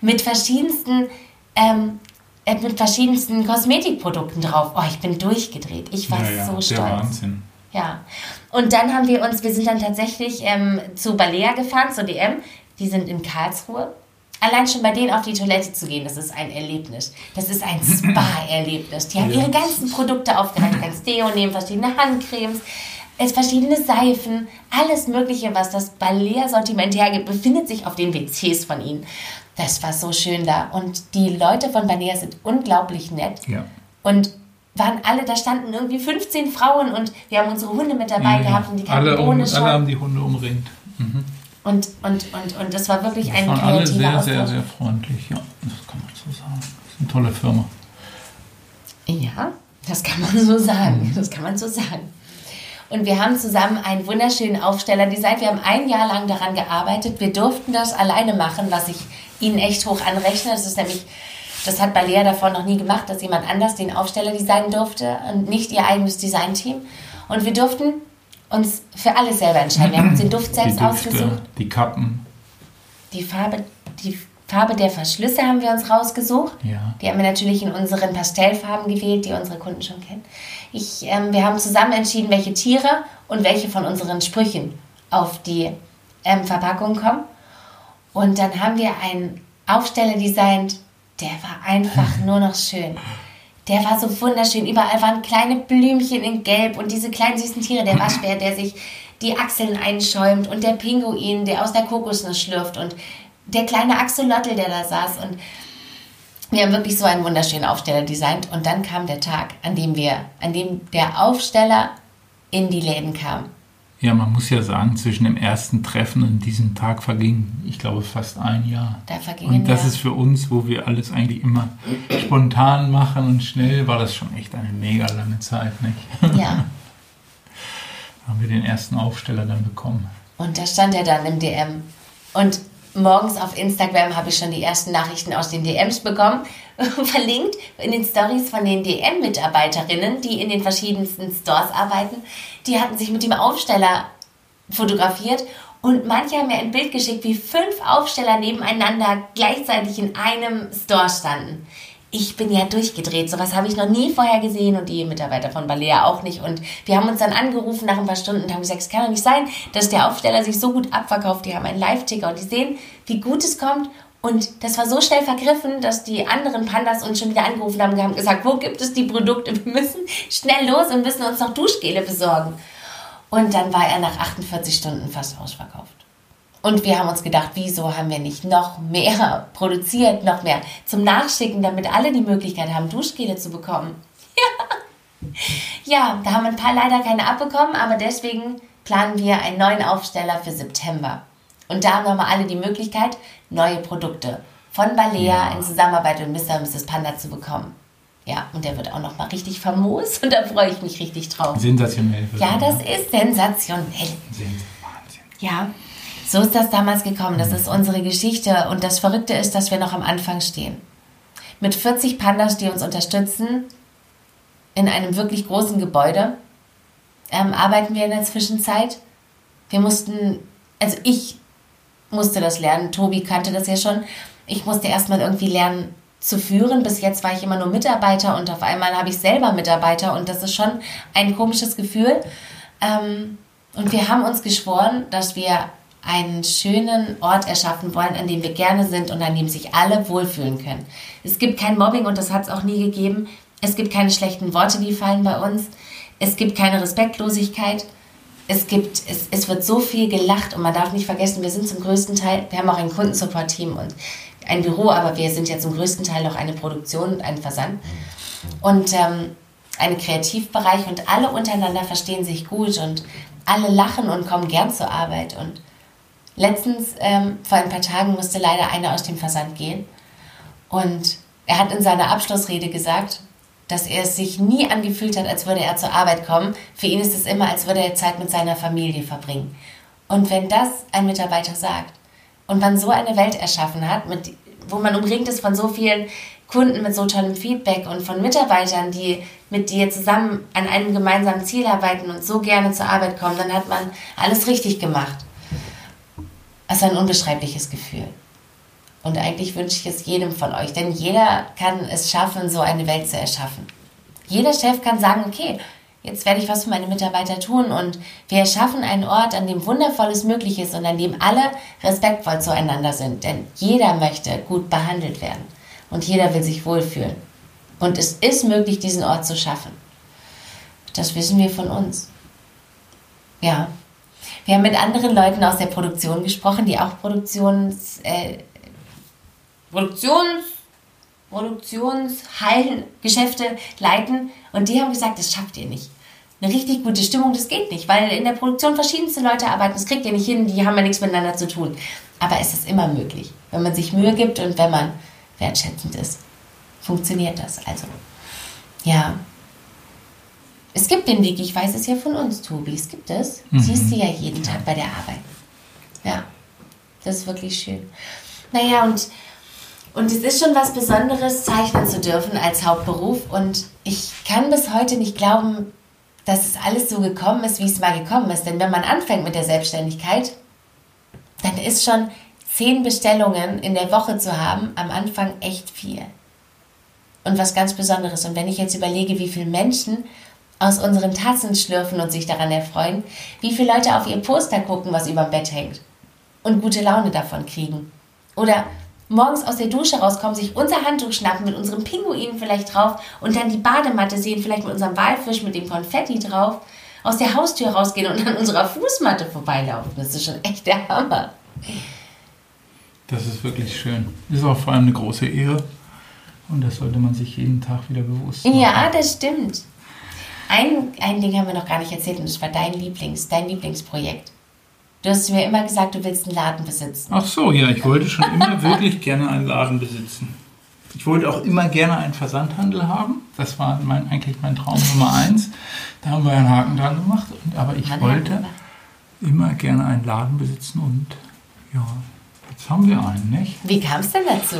mit verschiedensten, ähm, äh, mit verschiedensten Kosmetikprodukten drauf. Oh, ich bin durchgedreht. Ich war ja, ja, so stolz. Der Wahnsinn. Ja. Und dann haben wir uns, wir sind dann tatsächlich ähm, zu Balea gefahren, zur DM. Die sind in Karlsruhe. Allein schon bei denen auf die Toilette zu gehen, das ist ein Erlebnis. Das ist ein Spa-Erlebnis. Die haben ihre ganzen Produkte aufgereiht. Kannst Deo nehmen, verschiedene Handcremes, verschiedene Seifen, alles Mögliche, was das Balea-Sortiment hergibt, befindet sich auf den WCs von ihnen. Das war so schön da. Und die Leute von Balea sind unglaublich nett. Ja. Und waren alle, da standen irgendwie 15 Frauen und wir haben unsere Hunde mit dabei ja, gehabt und die alle, um, alle haben die Hunde umringt. Mhm. Und, und, und, und das war wirklich ein waren alle sehr, Austausch. sehr, sehr freundlich. Ja, das kann man so sagen. Das ist eine tolle Firma. Ja, das kann man so sagen. Das kann man so sagen. Und wir haben zusammen einen wunderschönen Aufsteller designt. Wir haben ein Jahr lang daran gearbeitet. Wir durften das alleine machen, was ich Ihnen echt hoch anrechne. Das ist nämlich, das hat bei Lea davor noch nie gemacht, dass jemand anders den Aufsteller designen durfte und nicht ihr eigenes Designteam. Und wir durften uns für alles selber entscheiden. Wir haben uns den Duft selbst die Düfte, ausgesucht. Die Kappen. Die Farbe, die Farbe der Verschlüsse haben wir uns rausgesucht. Ja. Die haben wir natürlich in unseren Pastellfarben gewählt, die unsere Kunden schon kennen. Ich, ähm, wir haben zusammen entschieden, welche Tiere und welche von unseren Sprüchen auf die ähm, Verpackung kommen. Und dann haben wir einen Aufsteller designt, der war einfach nur noch schön. Der war so wunderschön. Überall waren kleine Blümchen in Gelb und diese kleinen süßen Tiere. Der Waschbär, der sich die Achseln einschäumt und der Pinguin, der aus der Kokosnuss schlürft und der kleine Axolotl, der da saß. Und wir haben wirklich so einen wunderschönen Aufsteller designt. Und dann kam der Tag, an dem wir, an dem der Aufsteller in die Läden kam. Ja, man muss ja sagen, zwischen dem ersten Treffen und diesem Tag verging, ich glaube, fast ein Jahr. Da verging und das Jahr. ist für uns, wo wir alles eigentlich immer spontan machen und schnell, war das schon echt eine mega lange Zeit, nicht? Ja. <laughs> haben wir den ersten Aufsteller dann bekommen. Und da stand er dann im DM. Und morgens auf Instagram habe ich schon die ersten Nachrichten aus den DMs bekommen, <laughs> verlinkt in den Stories von den DM-Mitarbeiterinnen, die in den verschiedensten Stores arbeiten. Die hatten sich mit dem Aufsteller fotografiert und manche haben mir ein Bild geschickt, wie fünf Aufsteller nebeneinander gleichzeitig in einem Store standen ich bin ja durchgedreht. Sowas habe ich noch nie vorher gesehen und die Mitarbeiter von Balea auch nicht. Und wir haben uns dann angerufen nach ein paar Stunden und haben gesagt, es kann doch nicht sein, dass der Aufsteller sich so gut abverkauft. Die haben einen Live-Ticker und die sehen, wie gut es kommt. Und das war so schnell vergriffen, dass die anderen Pandas uns schon wieder angerufen haben und haben gesagt, wo gibt es die Produkte? Wir müssen schnell los und müssen uns noch Duschgele besorgen. Und dann war er nach 48 Stunden fast ausverkauft. Und wir haben uns gedacht, wieso haben wir nicht noch mehr produziert, noch mehr zum Nachschicken, damit alle die Möglichkeit haben, Duschgele zu bekommen. <laughs> Ja. ja, da haben ein paar leider keine abbekommen, aber deswegen planen wir einen neuen Aufsteller für September. Und da haben nochmal alle die Möglichkeit, neue Produkte von Balea in Zusammenarbeit mit Mr. und Mrs. Panda zu bekommen. Ja, und der wird auch nochmal richtig famos <laughs> und da freue ich mich richtig drauf. Sensationell. Ja, das ist sensationell. Wahnsinn. Ja, so ist das damals gekommen. Das ist unsere Geschichte. Und das Verrückte ist, dass wir noch am Anfang stehen. Mit 40 Pandas, die uns unterstützen, in einem wirklich großen Gebäude, ähm, arbeiten wir in der Zwischenzeit. Wir mussten, also ich musste das lernen. Tobi kannte das ja schon. Ich musste erstmal irgendwie lernen zu führen. Bis jetzt war ich immer nur Mitarbeiter und auf einmal habe ich selber Mitarbeiter und das ist schon ein komisches Gefühl. Ähm, und wir haben uns geschworen, dass wir einen schönen Ort erschaffen wollen, an dem wir gerne sind und an dem sich alle wohlfühlen können. Es gibt kein Mobbing und das hat es auch nie gegeben. Es gibt keine schlechten Worte, die fallen bei uns. Es gibt keine Respektlosigkeit. Es, gibt, es, es wird so viel gelacht und man darf nicht vergessen, wir sind zum größten Teil, wir haben auch ein Kundensupport-Team und ein Büro, aber wir sind ja zum größten Teil noch eine Produktion und ein Versand. Und ähm, einen Kreativbereich und alle untereinander verstehen sich gut und alle lachen und kommen gern zur Arbeit und Letztens, ähm, vor ein paar Tagen, musste leider einer aus dem Versand gehen. Und er hat in seiner Abschlussrede gesagt, dass er es sich nie angefühlt hat, als würde er zur Arbeit kommen. Für ihn ist es immer, als würde er Zeit mit seiner Familie verbringen. Und wenn das ein Mitarbeiter sagt und man so eine Welt erschaffen hat, mit, wo man umringt ist von so vielen Kunden mit so tollem Feedback und von Mitarbeitern, die mit dir zusammen an einem gemeinsamen Ziel arbeiten und so gerne zur Arbeit kommen, dann hat man alles richtig gemacht. Ist ein unbeschreibliches Gefühl. Und eigentlich wünsche ich es jedem von euch, denn jeder kann es schaffen, so eine Welt zu erschaffen. Jeder Chef kann sagen, okay, jetzt werde ich was für meine Mitarbeiter tun und wir erschaffen einen Ort, an dem Wundervolles möglich ist und an dem alle respektvoll zueinander sind. Denn jeder möchte gut behandelt werden und jeder will sich wohlfühlen. Und es ist möglich, diesen Ort zu schaffen. Das wissen wir von uns. Ja. Wir haben mit anderen Leuten aus der Produktion gesprochen, die auch Produktions, äh, Produktions, Produktionshallen, Geschäfte leiten und die haben gesagt, das schafft ihr nicht. Eine richtig gute Stimmung, das geht nicht, weil in der Produktion verschiedenste Leute arbeiten, das kriegt ihr nicht hin, die haben ja nichts miteinander zu tun. Aber es ist immer möglich, wenn man sich Mühe gibt und wenn man wertschätzend ist. Funktioniert das also. Ja. Es gibt den Weg, ich weiß es ja von uns, Tobi, es gibt es. Mhm. Siehst du ja jeden Tag bei der Arbeit. Ja, das ist wirklich schön. Naja, und und es ist schon was Besonderes, zeichnen zu dürfen als Hauptberuf. Und ich kann bis heute nicht glauben, dass es alles so gekommen ist, wie es mal gekommen ist. Denn wenn man anfängt mit der Selbstständigkeit, dann ist schon zehn Bestellungen in der Woche zu haben am Anfang echt viel. Und was ganz Besonderes. Und wenn ich jetzt überlege, wie viele Menschen aus unseren Tassen schlürfen und sich daran erfreuen, wie viele Leute auf ihr Poster gucken, was über dem Bett hängt und gute Laune davon kriegen. Oder morgens aus der Dusche rauskommen, sich unser Handtuch schnappen, mit unserem Pinguin vielleicht drauf und dann die Badematte sehen, vielleicht mit unserem Walfisch, mit dem Konfetti drauf, aus der Haustür rausgehen und an unserer Fußmatte vorbeilaufen. Das ist schon echt der Hammer. Das ist wirklich schön. Ist auch vor allem eine große Ehre. Und das sollte man sich jeden Tag wieder bewusst machen. Ja, das stimmt. Ein, ein Ding haben wir noch gar nicht erzählt und das war dein Lieblings, dein Lieblingsprojekt. Du hast mir immer gesagt, du willst einen Laden besitzen. Ach so, ja, ich wollte schon immer wirklich gerne einen Laden besitzen. Ich wollte auch immer gerne einen Versandhandel haben. Das war mein, eigentlich mein Traum Nummer eins. Da haben wir einen Haken dran gemacht. Und, aber ich Mann, wollte immer gerne einen Laden besitzen und ja, jetzt haben wir einen, nicht? Wie kam es denn dazu?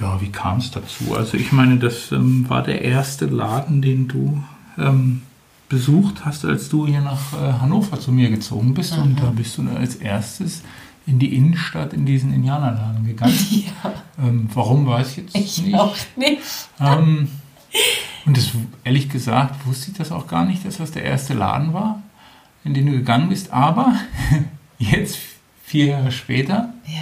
Ja, wie kam es dazu? Also ich meine, das ähm, war der erste Laden, den du ähm, besucht hast, als du hier nach äh, Hannover zu mir gezogen bist. Mhm. Und da bist du als erstes in die Innenstadt in diesen Indianerladen gegangen. <laughs> Ja. Ähm, warum weiß ich jetzt ich nicht. Auch nicht. Ähm, und das, ehrlich gesagt wusste ich das auch gar nicht, dass das der erste Laden war, in den du gegangen bist. Aber <laughs> jetzt, vier Jahre später, ja,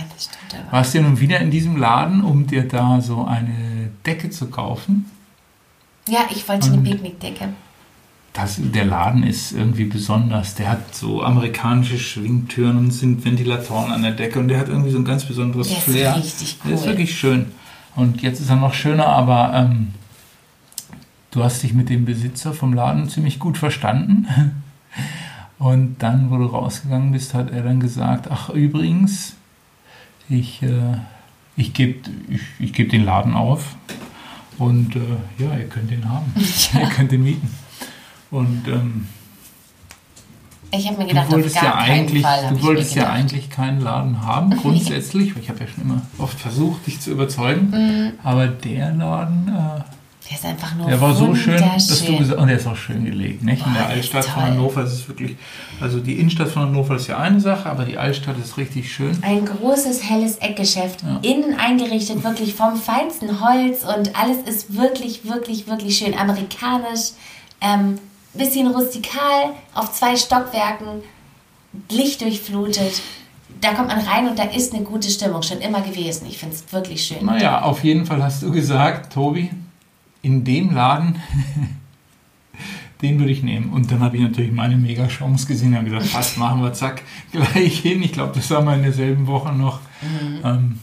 warst du nun wieder in diesem Laden, um dir da so eine Decke zu kaufen. Ja, ich wollte und eine Picknickdecke das, der Laden ist irgendwie besonders. Der hat so amerikanische Schwingtüren und sind Ventilatoren an der Decke und der hat irgendwie so ein ganz besonderes der Flair. Ist richtig cool. Der ist wirklich schön. Und jetzt ist er noch schöner, aber ähm, du hast dich mit dem Besitzer vom Laden ziemlich gut verstanden. <laughs> Und dann, wo du rausgegangen bist, hat er dann gesagt, ach übrigens, ich, äh, ich gebe ich, ich geb den Laden auf und äh, ja, ihr könnt den haben. Ja. <laughs> Ihr könnt den mieten. Und ähm, ich habe mir gedacht, du wolltest, ja eigentlich, du wolltest ja eigentlich keinen Laden haben, <laughs> grundsätzlich. ich habe ja schon immer oft versucht, dich zu überzeugen. Mhm. Aber der Laden, äh, der ist einfach nur Der war so schön, dass du gesagt und der ist auch schön gelegen. Nicht? Boah, In der Altstadt von Hannover ist es wirklich, also die Innenstadt von Hannover ist ja eine Sache, aber die Altstadt ist richtig schön. Ein großes, helles Eckgeschäft, ja. innen eingerichtet, wirklich vom feinsten Holz und alles ist wirklich, wirklich, wirklich schön. Amerikanisch. Ähm, bisschen rustikal, auf zwei Stockwerken, lichtdurchflutet. Da kommt man rein und da ist eine gute Stimmung schon immer gewesen. Ich finde es wirklich schön. Naja, auf jeden Fall hast du gesagt, Tobi, in dem Laden, <laughs> den würde ich nehmen. Und dann habe ich natürlich meine Mega-Chance gesehen und gesagt, was machen wir, zack, <laughs> gleich hin. Ich glaube, das haben wir in derselben Woche noch. Mhm. Ähm,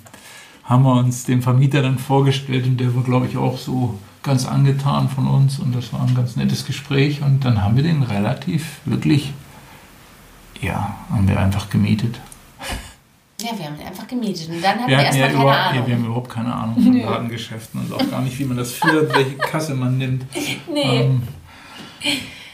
haben wir uns den Vermieter dann vorgestellt und der war, glaube ich, auch so ganz angetan von uns und das war ein ganz nettes Gespräch und dann haben wir den relativ wirklich, ja, haben wir einfach gemietet. Ja, wir haben einfach gemietet und dann hatten wir, wir erstmal ja keine über, Ahnung. Ja, wir haben überhaupt keine Ahnung von <laughs> Ladengeschäften und auch gar nicht, wie man das führt, <laughs> welche Kasse man nimmt. Nee. Ähm,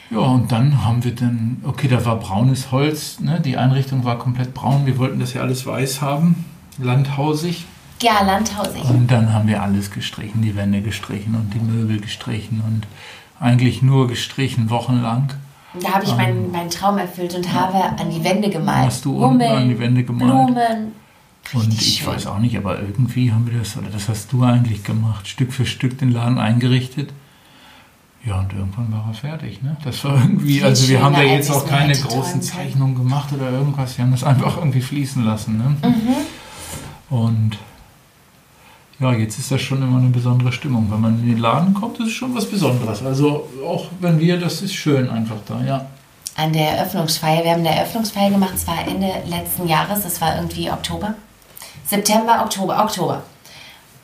ja, und dann haben wir dann, okay, da war braunes Holz, ne? die Einrichtung war komplett braun, wir wollten das ja alles weiß haben, landhausig. Ja, Landhausig. Und dann haben wir alles gestrichen, die Wände gestrichen und die Möbel gestrichen und eigentlich nur gestrichen wochenlang. Da habe ich meinen, meinen Traum erfüllt und habe an die Wände gemalt. Hast du unten Hummeln, an die Wände gemalt? Blumen. Und ich schön. weiß auch nicht, aber irgendwie haben wir das, oder das hast du eigentlich gemacht, Stück für Stück den Laden eingerichtet. Ja, und irgendwann war er fertig. Ne? Das war irgendwie, Viel also wir haben da jetzt auch keine großen. Zeichnungen gemacht oder irgendwas. Wir haben das einfach irgendwie fließen lassen. Ne? Mhm. Und ja, jetzt ist das schon immer eine besondere Stimmung. Wenn man in den Laden kommt, ist es schon was Besonderes. Also auch wenn wir, das ist schön einfach da, ja. An der Eröffnungsfeier. Wir haben eine Eröffnungsfeier gemacht, es war Ende letzten Jahres, das war irgendwie Oktober. September, Oktober, Oktober.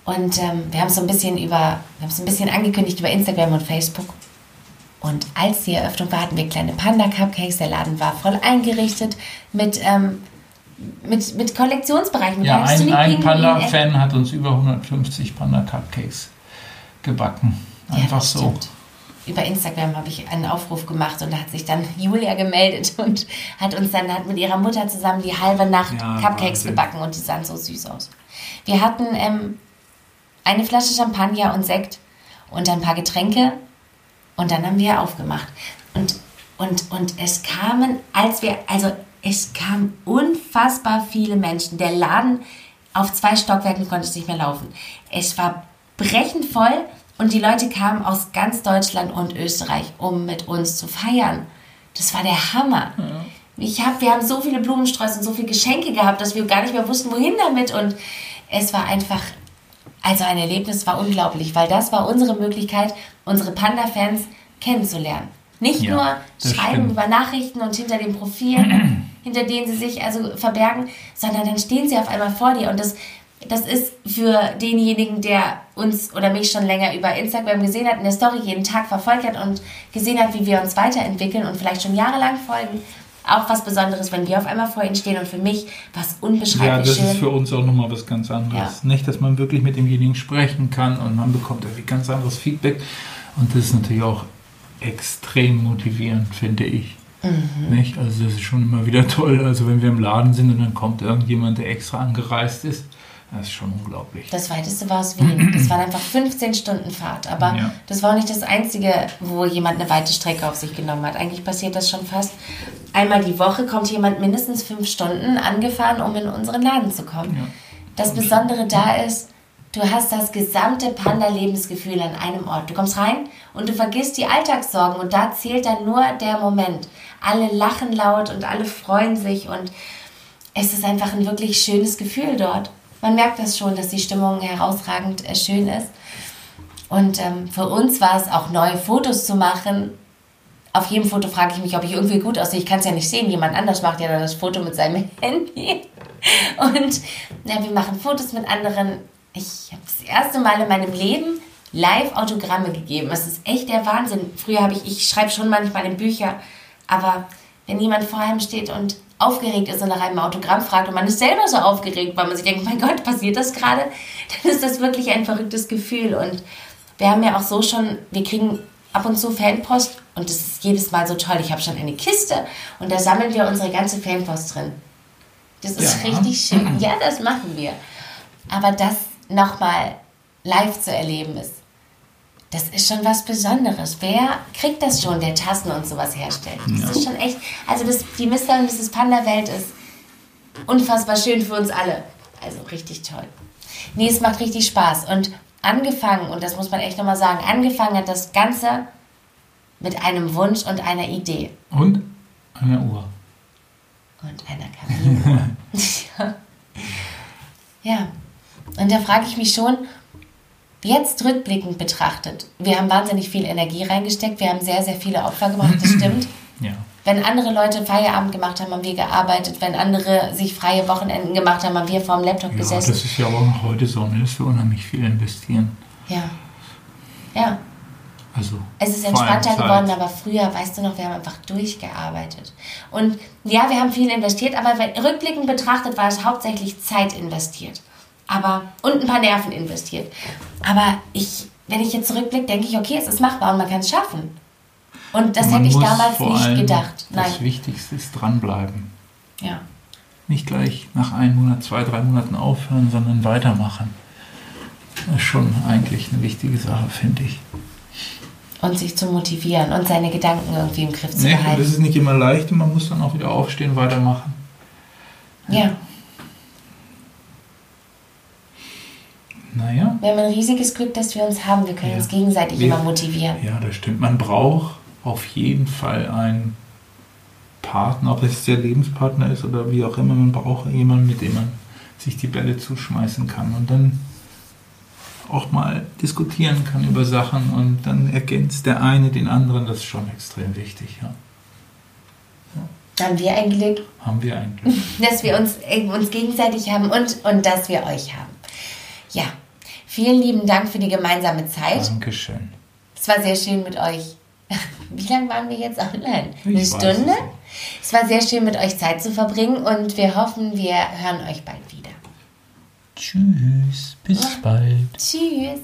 Und ähm, wir haben es so ein bisschen über, wir haben es ein bisschen angekündigt über Instagram und Facebook. Und als die Eröffnung war, hatten wir kleine Panda-Cupcakes. Der Laden war voll eingerichtet mit, ähm, mit, mit Kollektionsbereichen. Mit Ja, ein, ein Panda-Fan hat uns über 150 Panda-Cupcakes gebacken. Ja, Einfach das so. stimmt. Über Instagram habe ich einen Aufruf gemacht und da hat sich dann <laughs> Julia gemeldet und hat uns dann hat mit ihrer Mutter zusammen die halbe Nacht Ja, Cupcakes Wahnsinn. gebacken und die sahen so süß aus. Wir hatten ähm, eine Flasche Champagner und Sekt und ein paar Getränke und dann haben wir aufgemacht. Und, und, und es kamen, als wir, also es kamen unfassbar viele Menschen. Der Laden auf zwei Stockwerken konnte es nicht mehr laufen. Es war brechend voll und die Leute kamen aus ganz Deutschland und Österreich, um mit uns zu feiern. Das war der Hammer. Ich hab, wir haben so viele Blumensträuße und so viele Geschenke gehabt, dass wir gar nicht mehr wussten, wohin damit. Und es war einfach, also ein Erlebnis war unglaublich, weil das war unsere Möglichkeit, unsere Panda-Fans kennenzulernen. Nicht Ja, nur schreiben stimmt. über Nachrichten und hinter den Profilen, <clears throat> hinter denen sie sich also verbergen, sondern dann stehen sie auf einmal vor dir. Und das, das ist für denjenigen, der uns oder mich schon länger über Instagram gesehen hat, in der Story jeden Tag verfolgt hat und gesehen hat, wie wir uns weiterentwickeln und vielleicht schon jahrelang folgen, auch was Besonderes, wenn wir auf einmal vor ihnen stehen. Und für mich war es Ja, unbeschreiblich das schön. ist für uns auch nochmal was ganz anderes. Nicht, dass man wirklich mit demjenigen sprechen kann und man bekommt irgendwie ganz anderes Feedback. Und das ist natürlich auch extrem motivierend, finde ich. Mhm. Nicht? Also das ist schon immer wieder toll. Also wenn wir im Laden sind und dann kommt irgendjemand, der extra angereist ist, das ist schon unglaublich. Das weiteste war aus Wien. Das waren einfach 15 Stunden Fahrt. Aber Ja. das war auch nicht das Einzige, wo jemand eine weite Strecke auf sich genommen hat. Eigentlich passiert das schon fast. Einmal die Woche kommt jemand mindestens fünf Stunden angefahren, um in unseren Laden zu kommen. Ja. Das Besondere da ist, du hast das gesamte Panda-Lebensgefühl an einem Ort. Du kommst rein und du vergisst die Alltagssorgen und da zählt dann nur der Moment. Alle lachen laut und alle freuen sich und es ist einfach ein wirklich schönes Gefühl dort. Man merkt das schon, dass die Stimmung herausragend äh, schön ist. Und ähm, für uns war es auch neue Fotos zu machen. Auf jedem Foto frage ich mich, ob ich irgendwie gut aussehe. Ich kann es ja nicht sehen. Jemand anders macht ja dann das Foto mit seinem <laughs> Handy. Und ja, wir machen Fotos mit anderen. Ich habe das erste Mal in meinem Leben live Autogramme gegeben. Das ist echt der Wahnsinn. Früher habe ich, ich schreibe schon manchmal in Bücher, aber wenn jemand vor einem steht und aufgeregt ist und nach einem Autogramm fragt und man ist selber so aufgeregt, weil man sich denkt, mein Gott, passiert das gerade? Dann ist das wirklich ein verrücktes Gefühl. Und wir haben ja auch so schon, wir kriegen ab und zu Fanpost und das ist jedes Mal so toll. Ich habe schon eine Kiste und da sammeln wir unsere ganze Fanpost drin. Das ist Ja. richtig schön. Ja, das machen wir. Aber das nochmal live zu erleben ist, das ist schon was Besonderes. Wer kriegt das schon, der Tassen und sowas herstellt? Das Ja. ist schon echt, also das, die Mr. und Mrs. Panda Welt ist unfassbar schön für uns alle. Also richtig toll. Nee, es macht richtig Spaß. Und angefangen, und das muss man echt nochmal sagen, angefangen hat das Ganze mit einem Wunsch und einer Idee. Und eine Uhr. Und einer Kaminuhr. <laughs> <laughs> ja. Und da frage ich mich schon, jetzt rückblickend betrachtet, wir haben wahnsinnig viel Energie reingesteckt, wir haben sehr, sehr viele Opfer gemacht, das stimmt. <laughs> Ja. Wenn andere Leute Feierabend gemacht haben, haben wir gearbeitet. Wenn andere sich freie Wochenenden gemacht haben, haben wir vor dem Laptop ja, das gesessen. ist ja aber auch noch heute so, ne, dass wir unheimlich viel investieren. Ja. Ja. Also Es ist entspannter geworden, aber früher, weißt du noch, wir haben einfach durchgearbeitet. Und ja, wir haben viel investiert, aber wenn, rückblickend betrachtet war es hauptsächlich Zeit investiert. Aber, und ein paar Nerven investiert. Aber ich, wenn ich jetzt zurückblicke, denke ich, okay, es ist machbar und man kann es schaffen. Und das Man hätte ich damals nicht gedacht. Nein. Das Wichtigste ist dranbleiben. Ja. Nicht gleich nach einem Monat, zwei, drei Monaten aufhören, sondern weitermachen. Das ist schon eigentlich eine wichtige Sache, finde ich. Und sich zu motivieren und seine Gedanken irgendwie im Griff zu Nee, behalten. das ist nicht immer leicht und man muss dann auch wieder aufstehen, weitermachen. Ja, Naja, wir haben ein riesiges Glück, dass wir uns haben. Wir können Ja. uns gegenseitig Wir- immer motivieren. ja, das stimmt. Man braucht auf jeden Fall einen Partner, ob es der Lebenspartner ist oder wie auch immer. Man braucht jemanden, mit dem man sich die Bälle zuschmeißen kann und dann auch mal diskutieren kann über Sachen und dann ergänzt der eine den anderen. Das ist schon extrem wichtig. Ja. Haben wir ein Glück, Haben wir eigentlich. <laughs> dass wir uns, äh, uns gegenseitig haben und, und dass wir euch haben. Ja, vielen lieben Dank für die gemeinsame Zeit. Dankeschön. Es war sehr schön mit euch. <laughs> Wie lange waren wir jetzt online? Ich Eine weiß Stunde? es. Es war sehr schön mit euch Zeit zu verbringen und wir hoffen, wir hören euch bald wieder. Tschüss, bis bald. Tschüss.